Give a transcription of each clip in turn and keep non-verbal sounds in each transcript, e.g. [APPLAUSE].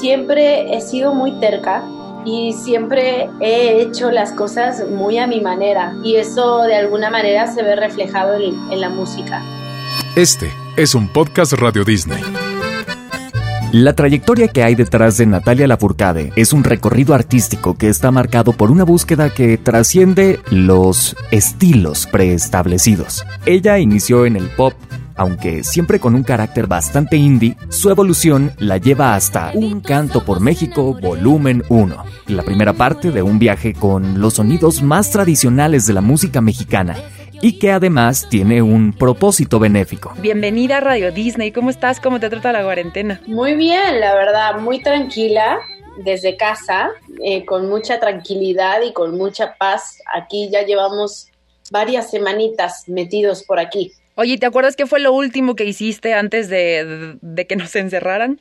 Siempre he sido muy terca y siempre he hecho las cosas muy a mi manera y eso de alguna manera se ve reflejado en, en la música. Este es un podcast Radio Disney. La trayectoria que hay detrás de Natalia Lafourcade es un recorrido artístico que está marcado por una búsqueda que trasciende los estilos preestablecidos. Ella inició en el pop, aunque siempre con un carácter bastante indie, su evolución la lleva hasta Un Canto por México Volumen 1, la primera parte de un viaje con los sonidos más tradicionales de la música mexicana y que además tiene un propósito benéfico. Bienvenida a Radio Disney, ¿cómo estás? ¿Cómo te trata la cuarentena? Muy bien, la verdad, muy tranquila desde casa, eh, con mucha tranquilidad y con mucha paz. Aquí ya llevamos varias semanitas metidos por aquí. Oye, ¿te acuerdas qué fue lo último que hiciste antes de, de que nos encerraran?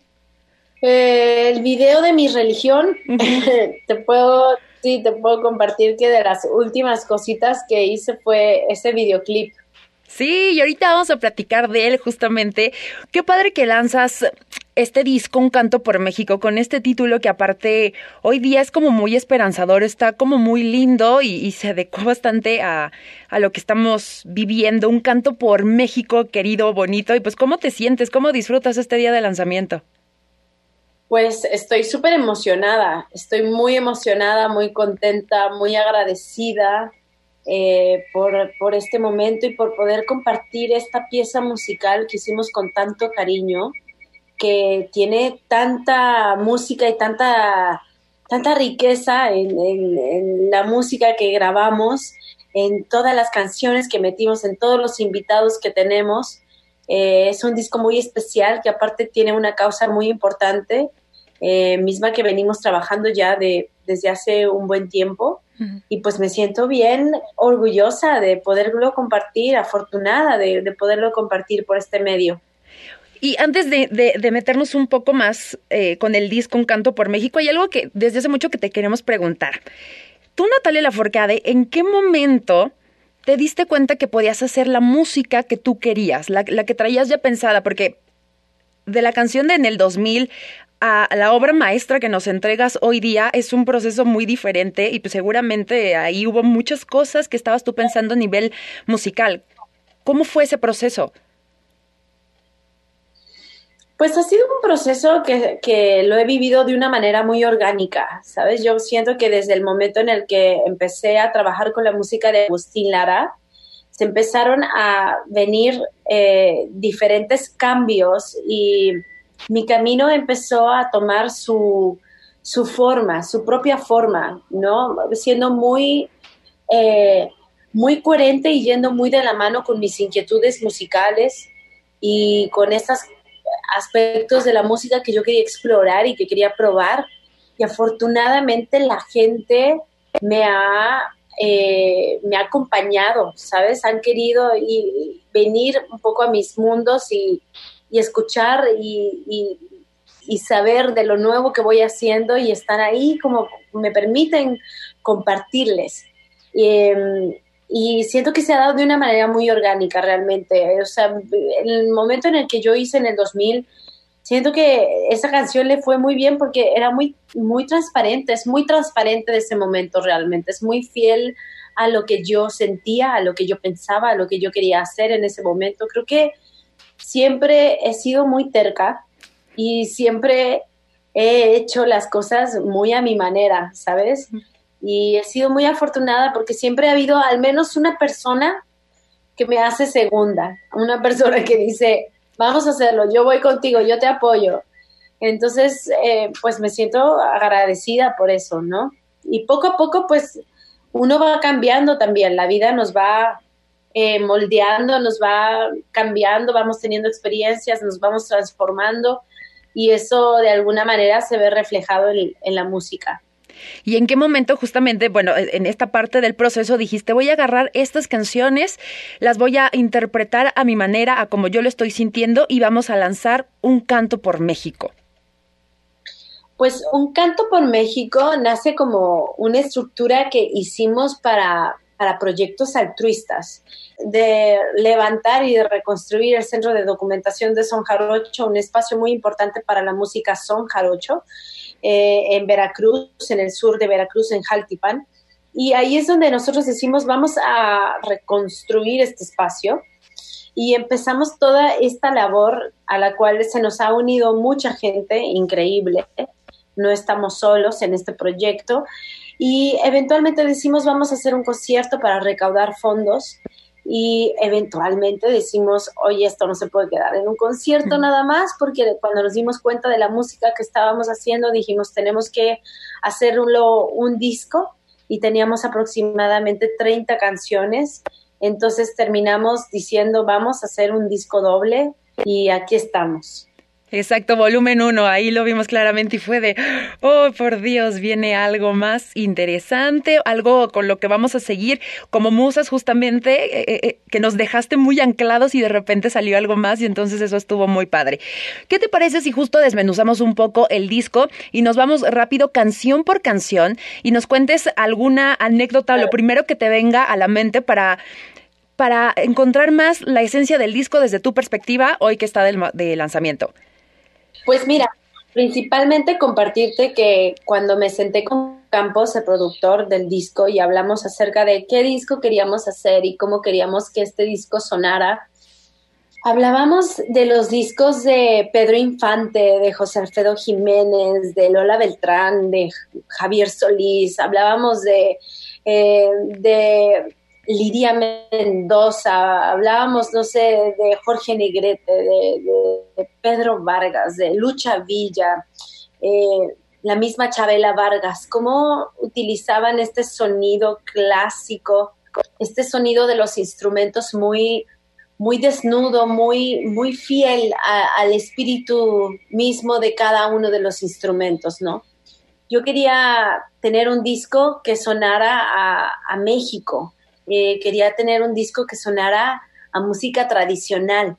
Eh, el video de mi religión, [LAUGHS] te puedo Sí, te puedo compartir que de las últimas cositas que hice fue ese videoclip. Sí, y ahorita vamos a platicar de él justamente. Qué padre que lanzas este disco Un canto por México con este título que aparte hoy día es como muy esperanzador, está como muy lindo y, y se adecua bastante a, a, lo que estamos viviendo. Un canto por México querido, bonito. Y pues ¿cómo te sientes? ¿Cómo disfrutas este día de lanzamiento? Pues estoy súper emocionada, estoy muy emocionada, muy contenta, muy agradecida eh, por, por, este momento y por poder compartir esta pieza musical que hicimos con tanto cariño, que tiene tanta música y tanta, tanta riqueza en, en, en la música que grabamos, en todas las canciones que metimos, en todos los invitados que tenemos. Eh, es un disco muy especial que aparte tiene una causa muy importante eh, misma que venimos trabajando ya de, desde hace un buen tiempo. Y pues me siento bien orgullosa de poderlo compartir, afortunada de, de poderlo compartir por este medio. Y antes de, meternos un poco más eh, con el disco Un Canto por México, hay algo que desde hace mucho que te queremos preguntar. Tú, Natalia Laforcade, ¿en qué momento te diste cuenta que podías hacer la música que tú querías, la, la que traías ya pensada? Porque de la canción de en el 2000 a la obra maestra que nos entregas hoy día es un proceso muy diferente y pues seguramente ahí hubo muchas cosas que estabas tú pensando a nivel musical. ¿Cómo fue ese proceso? Pues ha sido un proceso que, que, lo he vivido de una manera muy orgánica, ¿sabes? Yo siento que desde el momento en el que empecé a trabajar con la música de Agustín Lara, se empezaron a venir eh, diferentes cambios y mi camino empezó a tomar su, su forma, su propia forma, ¿no? Siendo muy, eh, muy coherente y yendo muy de la mano con mis inquietudes musicales y con estos aspectos de la música que yo quería explorar y que quería probar. Y afortunadamente la gente me ha, eh, me ha acompañado, ¿sabes? Han querido y, venir un poco a mis mundos y, y escuchar y, y, saber de lo nuevo que voy haciendo y estar ahí como me permiten compartirles. Eh, y siento que se ha dado de una manera muy orgánica realmente. O sea, el momento en el que yo hice en el 2000, siento que esa canción le fue muy bien porque era muy, muy transparente, es muy transparente de ese momento realmente, es muy fiel a lo que yo sentía, a lo que yo pensaba, a lo que yo quería hacer en ese momento. Creo que siempre he sido muy terca y siempre he hecho las cosas muy a mi manera, ¿sabes? Y he sido muy afortunada porque siempre ha habido al menos una persona que me hace segunda, una persona que dice, vamos a hacerlo, yo voy contigo, yo te apoyo. Entonces, eh, pues me siento agradecida por eso, ¿no? Y poco a poco, pues uno va cambiando también, la vida nos va eh, moldeando, nos va cambiando, vamos teniendo experiencias, nos vamos transformando y eso de alguna manera se ve reflejado en, en la música. ¿Y en qué momento justamente, bueno, en esta parte del proceso dijiste, voy a agarrar estas canciones, las voy a interpretar a mi manera, a como yo lo estoy sintiendo y vamos a lanzar un canto por México? Pues un canto por México nace como una estructura que hicimos para para proyectos altruistas, de levantar y de reconstruir el Centro de Documentación de Son Jarocho, un espacio muy importante para la música Son Jarocho, eh, en Veracruz, en el sur de Veracruz, en Jaltipan. Y ahí es donde nosotros decimos, vamos a reconstruir este espacio. Y empezamos toda esta labor a la cual se nos ha unido mucha gente increíble. No estamos solos en este proyecto y eventualmente decimos vamos a hacer un concierto para recaudar fondos y eventualmente decimos, oye, esto no se puede quedar en un concierto nada más, porque cuando nos dimos cuenta de la música que estábamos haciendo, dijimos, tenemos que hacerlo un disco y teníamos aproximadamente 30 canciones. Entonces terminamos diciendo, vamos a hacer un disco doble y aquí estamos. Exacto, volumen uno, ahí lo vimos claramente y fue de, oh, por Dios, viene algo más interesante, algo con lo que vamos a seguir como musas justamente, eh, eh, eh, que nos dejaste muy anclados y de repente salió algo más y entonces eso estuvo muy padre. ¿Qué te parece si justo desmenuzamos un poco el disco y nos vamos rápido canción por canción y nos cuentes alguna anécdota, lo primero que te venga a la mente para para encontrar más la esencia del disco desde tu perspectiva hoy que está del de lanzamiento? Pues mira, principalmente compartirte que cuando me senté con Campos, el productor del disco, y hablamos acerca de qué disco queríamos hacer y cómo queríamos que este disco sonara, hablábamos de los discos de Pedro Infante, de José Alfredo Jiménez, de Lola Beltrán, de Javier Solís, hablábamos de, eh, de Lidia Mendoza, hablábamos, no sé, de Jorge Negrete, de, Pedro Vargas, de Lucha Villa, eh, la misma Chabela Vargas, cómo utilizaban este sonido clásico, este sonido de los instrumentos muy, muy desnudo, muy, muy fiel al espíritu mismo de cada uno de los instrumentos, ¿no? Yo quería tener un disco que sonara a, a México, eh, quería tener un disco que sonara a música tradicional,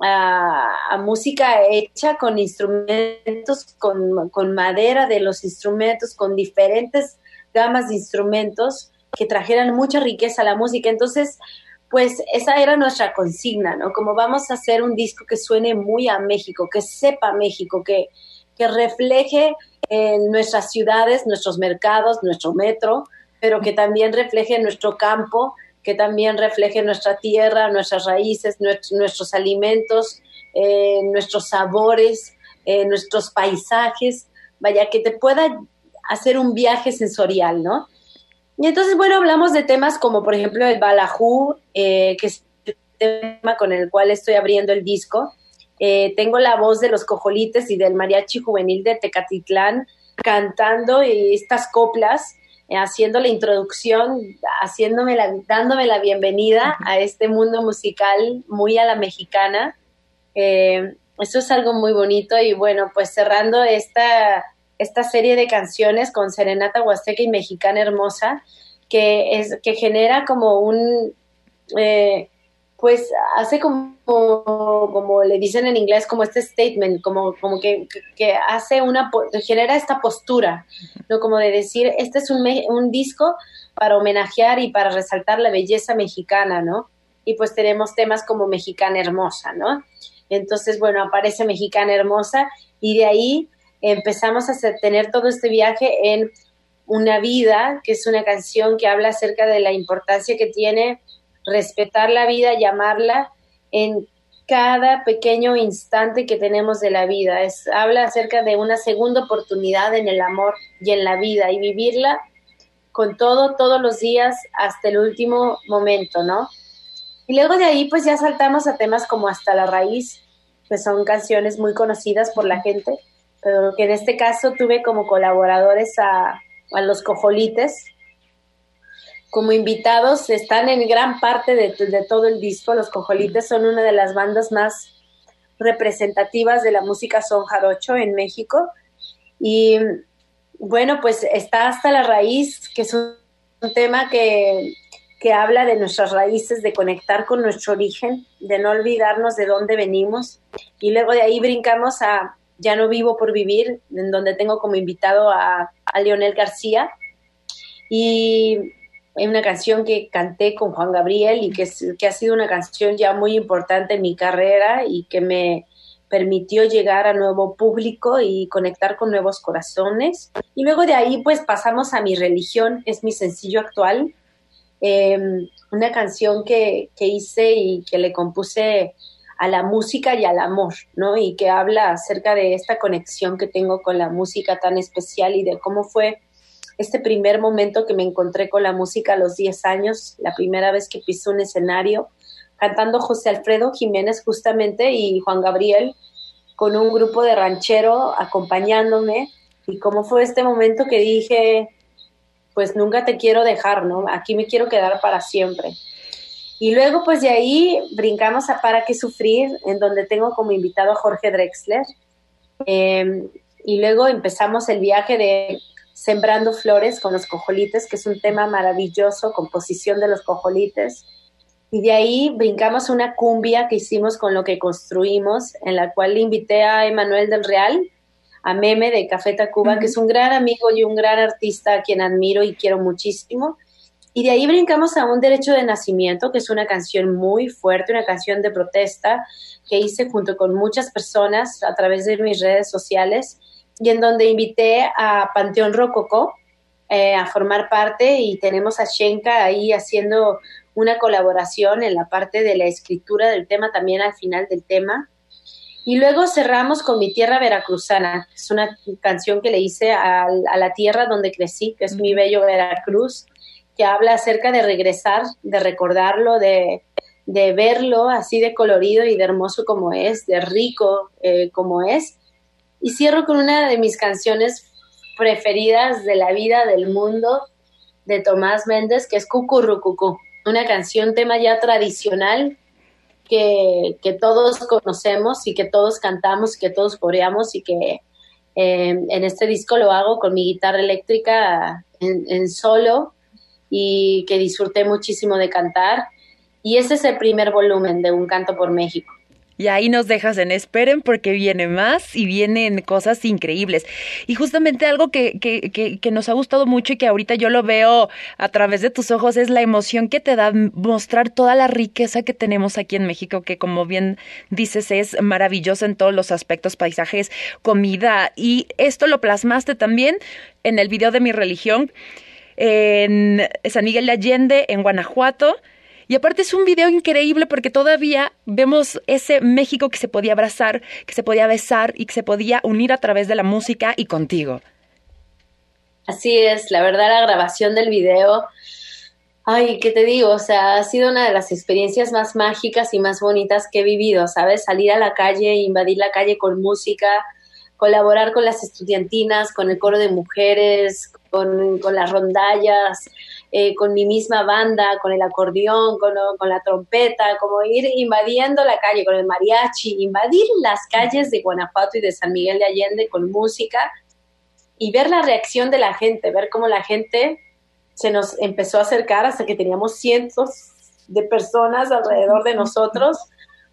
a, música hecha con instrumentos, con, madera de los instrumentos, con diferentes gamas de instrumentos que trajeran mucha riqueza a la música. Entonces, pues esa era nuestra consigna, ¿no? Como vamos a hacer un disco que suene muy a México, que sepa México, que, que refleje en nuestras ciudades, nuestros mercados, nuestro metro, pero que también refleje nuestro campo, que también refleje nuestra tierra, nuestras raíces, nuestros, alimentos, eh, nuestros sabores, eh, nuestros paisajes, vaya, que te pueda hacer un viaje sensorial, ¿no? Y entonces, bueno, hablamos de temas como, por ejemplo, el balajú, eh, que es el tema con el cual estoy abriendo el disco. tengo la voz de los cojolites y del mariachi juvenil de Tecatitlán cantando estas coplas haciendo la introducción, haciéndome la, dándome la bienvenida a este mundo musical muy a la mexicana. Eh, eso es algo muy bonito y bueno, pues cerrando esta, esta serie de canciones con Serenata Huasteca y Mexicana Hermosa, que, es, que genera como un, eh, pues hace como, como le dicen en inglés, como este statement, como, como que, que hace una, genera esta postura, ¿no? Como de decir, este es un, un disco para homenajear y para resaltar la belleza mexicana, ¿no? Y pues tenemos temas como Mexicana Hermosa, ¿no? Entonces, bueno, aparece Mexicana Hermosa y de ahí empezamos a tener todo este viaje en Una vida, que es una canción que habla acerca de la importancia que tiene respetar la vida, llamarla en cada pequeño instante que tenemos de la vida. Es, habla acerca de una segunda oportunidad en el amor y en la vida y vivirla con todo, todos los días hasta el último momento, ¿no? Y luego de ahí pues ya saltamos a temas como Hasta la raíz, que son canciones muy conocidas por la gente, pero que en este caso tuve como colaboradores a, a los cojolites, como invitados están en gran parte de, todo el disco. Los Cojolites son una de las bandas más representativas de la música son jarocho en México. Y bueno, pues está hasta la raíz, que es un, tema que, que habla de nuestras raíces, de conectar con nuestro origen, de no olvidarnos de dónde venimos. Y luego de ahí brincamos a Ya no vivo por vivir, en donde tengo como invitado a, a Leonel García. Y una canción que canté con Juan Gabriel y que, que ha sido una canción ya muy importante en mi carrera y que me permitió llegar a nuevo público y conectar con nuevos corazones. Y luego de ahí pues pasamos a mi religión, es mi sencillo actual, em, una canción que, que hice y que le compuse a la música y al amor, ¿no? Y que habla acerca de esta conexión que tengo con la música tan especial y de cómo fue este primer momento que me encontré con la música a los 10 años, la primera vez que pisé un escenario, cantando José Alfredo Jiménez justamente y Juan Gabriel con un grupo de ranchero acompañándome y cómo fue este momento que dije, pues nunca te quiero dejar, ¿no? Aquí me quiero quedar para siempre. Y luego pues de ahí brincamos a Para qué sufrir, en donde tengo como invitado a Jorge Drexler. Em, y luego empezamos el viaje de Sembrando Flores con los cojolites, que es un tema maravilloso, composición de los cojolites. Y de ahí brincamos una cumbia que hicimos con lo que construimos, en la cual invité a Emanuel del Real, a Meme de Café Tacuba, que es un gran amigo y un gran artista a quien admiro y quiero muchísimo. Y de ahí brincamos a Un Derecho de Nacimiento, que es una canción muy fuerte, una canción de protesta que hice junto con muchas personas a través de mis redes sociales y en donde invité a Panteón Rococó eh, a formar parte y tenemos a Shenka ahí haciendo una colaboración en la parte de la escritura del tema, también al final del tema. Y luego cerramos con Mi Tierra Veracruzana, es una canción que le hice a, la tierra donde crecí, que es mi bello Veracruz, que habla acerca de regresar, de recordarlo, de, verlo así de colorido y de hermoso como es, de rico eh, como es, y cierro con una de mis canciones preferidas de la vida del mundo de Tomás Méndez, que es Cucurrucucú, una canción, tema ya tradicional que, todos conocemos y que todos cantamos, que todos coreamos y que eh, en este disco lo hago con mi guitarra eléctrica en, en solo y que disfruté muchísimo de cantar. Y ese es el primer volumen de Un Canto por México. Y ahí nos dejas en esperen porque viene más y vienen cosas increíbles. Y justamente algo que, que, que, nos ha gustado mucho y que ahorita yo lo veo a través de tus ojos es la emoción que te da mostrar toda la riqueza que tenemos aquí en México, que como bien dices es maravillosa en todos los aspectos, paisajes, comida. Y esto lo plasmaste también en el video de mi religión en San Miguel de Allende, en Guanajuato y aparte es un video increíble porque todavía vemos ese México que se podía abrazar, que se podía besar y que se podía unir a través de la música y contigo. Así es, la verdad la grabación del video, ay, ¿qué te digo? O sea, ha sido una de las experiencias más mágicas y más bonitas que he vivido, ¿sabes? Salir a la calle, invadir la calle con música, colaborar con las estudiantinas, con el coro de mujeres, con, con las rondallas, eh, con mi misma banda, con el acordeón, con, con, la trompeta, como ir invadiendo la calle con el mariachi, invadir las calles de Guanajuato y de San Miguel de Allende con música y ver la reacción de la gente, ver cómo la gente se nos empezó a acercar hasta que teníamos cientos de personas alrededor de nosotros,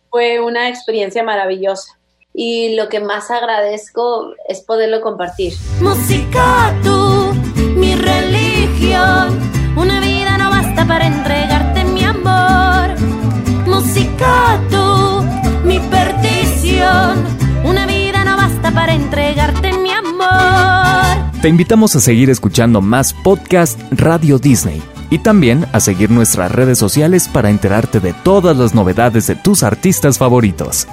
fue una experiencia maravillosa. Y lo que más agradezco es poderlo compartir. Música, tú, mi religión Te invitamos a seguir escuchando más podcast Radio Disney y también a seguir nuestras redes sociales para enterarte de todas las novedades de tus artistas favoritos.